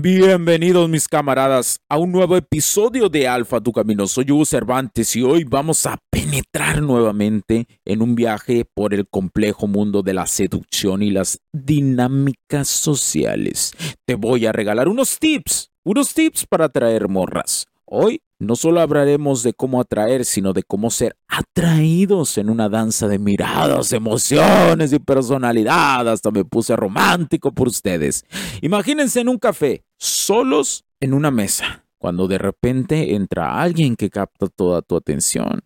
Bienvenidos mis camaradas a un nuevo episodio de Alfa Tu Camino. Soy Hugo Cervantes y hoy vamos a penetrar nuevamente en un viaje por el complejo mundo de la seducción y las dinámicas sociales. Te voy a regalar unos tips, unos tips para atraer morras. Hoy no solo hablaremos de cómo atraer, sino de cómo ser atraídos en una danza de miradas, emociones y personalidad. Hasta me puse romántico por ustedes. Imagínense en un café, solos en una mesa, cuando de repente entra alguien que capta toda tu atención.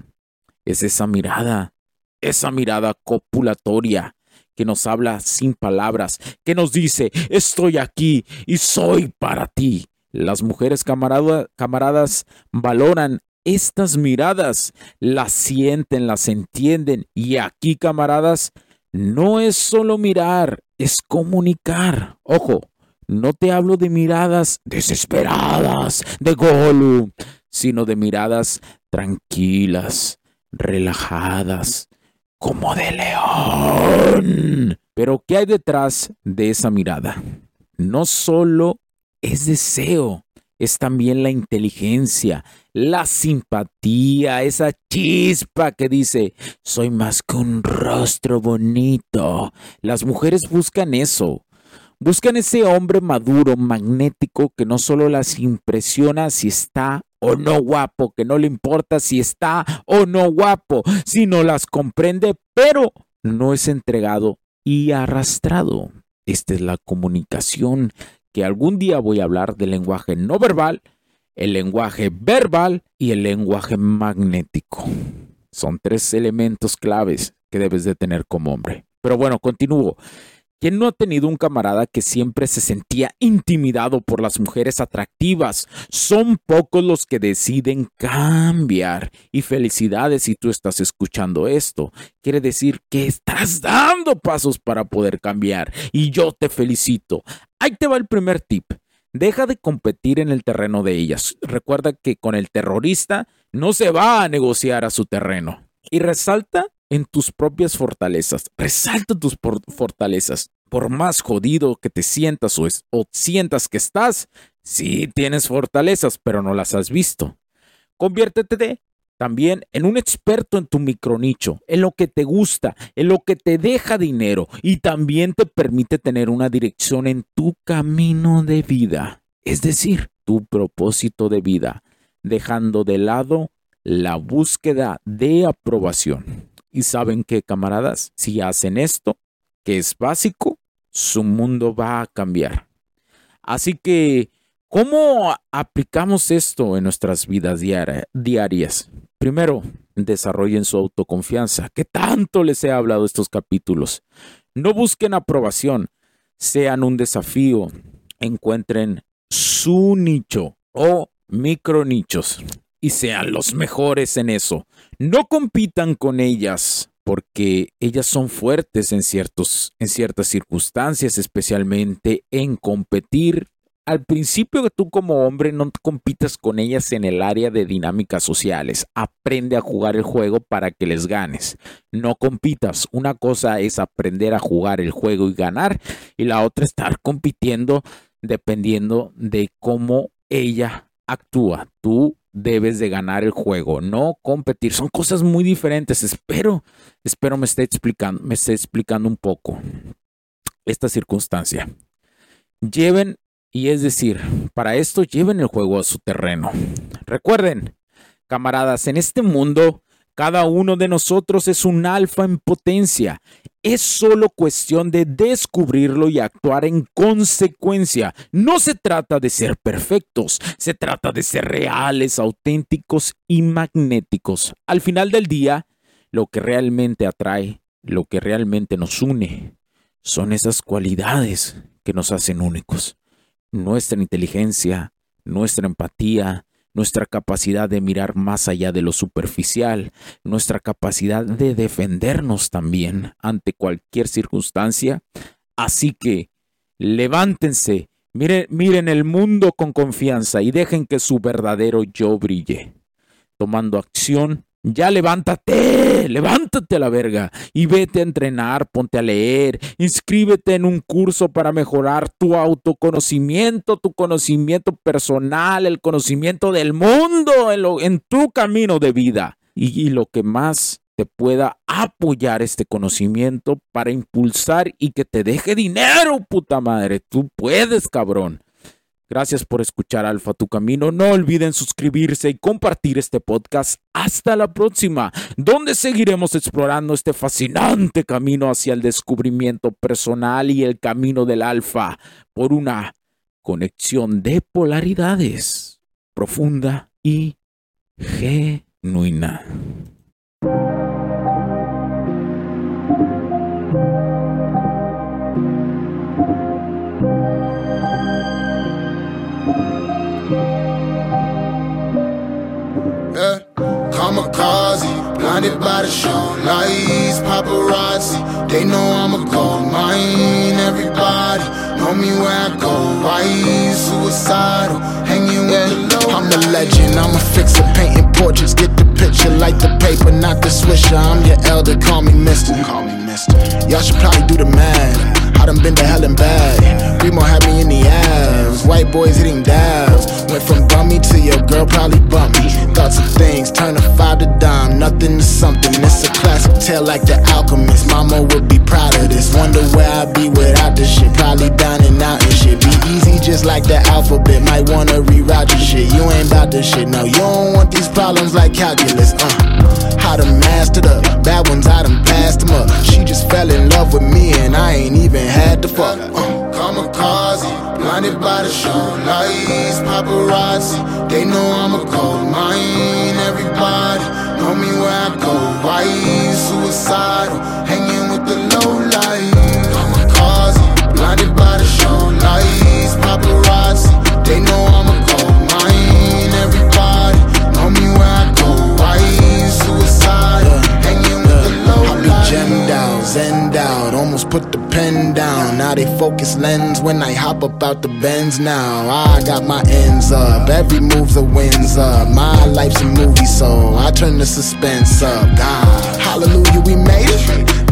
Es esa mirada, esa mirada copulatoria que nos habla sin palabras, que nos dice, estoy aquí y soy para ti. Las mujeres camaradas valoran estas miradas, las sienten, las entienden. Y aquí, camaradas, no es solo mirar, es comunicar. Ojo, no te hablo de miradas desesperadas, de golu, sino de miradas tranquilas, relajadas, como de león. Pero ¿qué hay detrás de esa mirada? No solo es deseo, es también la inteligencia, la simpatía, esa chispa que dice, soy más que un rostro bonito. Las mujeres buscan eso. Buscan ese hombre maduro, magnético, que no solo las impresiona si está o no guapo, que no le importa si está o no guapo, sino las comprende, pero no es entregado y arrastrado. Esta es la comunicación que algún día voy a hablar del lenguaje no verbal, el lenguaje verbal y el lenguaje magnético. Son tres elementos claves que debes de tener como hombre. Pero bueno, continúo. ¿Quién no ha tenido un camarada que siempre se sentía intimidado por las mujeres atractivas? Son pocos los que deciden cambiar. Y felicidades si tú estás escuchando esto. Quiere decir que estás dando pasos para poder cambiar. Y yo te felicito. Ahí te va el primer tip. Deja de competir en el terreno de ellas. Recuerda que con el terrorista no se va a negociar a su terreno. Y resalta en tus propias fortalezas. Resalta tus fortalezas. Por más jodido que te sientas o, sientas que estás, sí tienes fortalezas, pero no las has visto. Conviértete también en un experto en tu micronicho, en lo que te gusta, en lo que te deja dinero y también te permite tener una dirección en tu camino de vida, es decir, tu propósito de vida, dejando de lado la búsqueda de aprobación. Y saben qué, camaradas, si hacen esto, que es básico, su mundo va a cambiar. Así que, ¿cómo aplicamos esto en nuestras vidas diarias? Primero, desarrollen su autoconfianza, que tanto les he hablado estos capítulos. No busquen aprobación, sean un desafío, encuentren su nicho o micronichos y sean los mejores en eso. No compitan con ellas porque ellas son fuertes en, ciertos, en ciertas circunstancias, especialmente en competir al principio tú como hombre no compitas con ellas en el área de dinámicas sociales. Aprende a jugar el juego para que les ganes. No compitas. Una cosa es aprender a jugar el juego y ganar y la otra estar compitiendo dependiendo de cómo ella actúa. Tú debes de ganar el juego, no competir. Son cosas muy diferentes. Espero, espero me esté explicando, me esté explicando un poco esta circunstancia. Lleven, y es decir, para esto lleven el juego a su terreno. Recuerden, camaradas, en este mundo cada uno de nosotros es un alfa en potencia. Es solo cuestión de descubrirlo y actuar en consecuencia. No se trata de ser perfectos, se trata de ser reales, auténticos y magnéticos. Al final del día, lo que realmente atrae, lo que realmente nos une, son esas cualidades que nos hacen únicos. Nuestra inteligencia, nuestra empatía, nuestra capacidad de mirar más allá de lo superficial, nuestra capacidad de defendernos también ante cualquier circunstancia. Así que levántense, miren, el mundo con confianza y dejen que su verdadero yo brille, tomando acción ya levántate, levántate a la verga y vete a entrenar, ponte a leer, inscríbete en un curso para mejorar tu autoconocimiento, tu conocimiento personal, el conocimiento del mundo en, tu camino de vida y lo que más te pueda apoyar este conocimiento para impulsar y que te deje dinero, puta madre. Tú puedes, cabrón. Gracias por escuchar Alfa Tu Camino. No olviden suscribirse y compartir este podcast. Hasta la próxima, donde seguiremos explorando este fascinante camino hacia el descubrimiento personal y el camino del Alfa por una conexión de polaridades profunda y genuina. Kamikaze, blinded by the show lights, paparazzi. They know I'm a gold mine. Everybody know me where I go. Why suicidal, hanging with the low. I'm a legend. I'm a fixer, painting portraits. Get the picture, like the paper, not the swisher. I'm your elder, call me Mister. Call me Mister. Y'all should probably do the math. I done been to hell and back. Remo had me in the ass. White boys hitting dabs. Went from bummy to your girl probably bump me. Thoughts of things, turn a five to dime. Nothing to something. It's a classic tale like the alchemist. Mama would be proud of this. Wonder where I'd be without this shit. Probably and out and shit. Be easy just like the alphabet. Might wanna reroute shit. You ain't about this shit. No, you don't want these problems like calculus. Uh, how to master the bad ones, I done passed them up. She just fell in love with me and I ain't even had to fuck. Uh, kamikaze, blinded by the show lights, paparazzi. They know I'm a cold mine. Everybody know me where I go. Now they focus lens when I hop up out the bends now. I got my ends up, every move's a wins up. My life's a movie, so I turn the suspense up. God, hallelujah, we made it.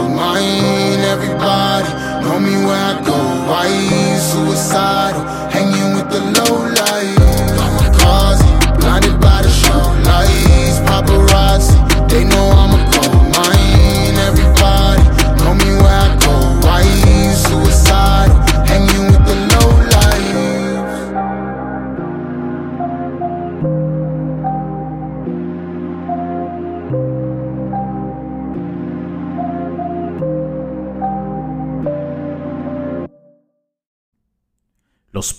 mine. Everybody know me where I go. Why suicidal, hanging with the low light. Kamikaze, blinded by the show lights, paparazzi. They know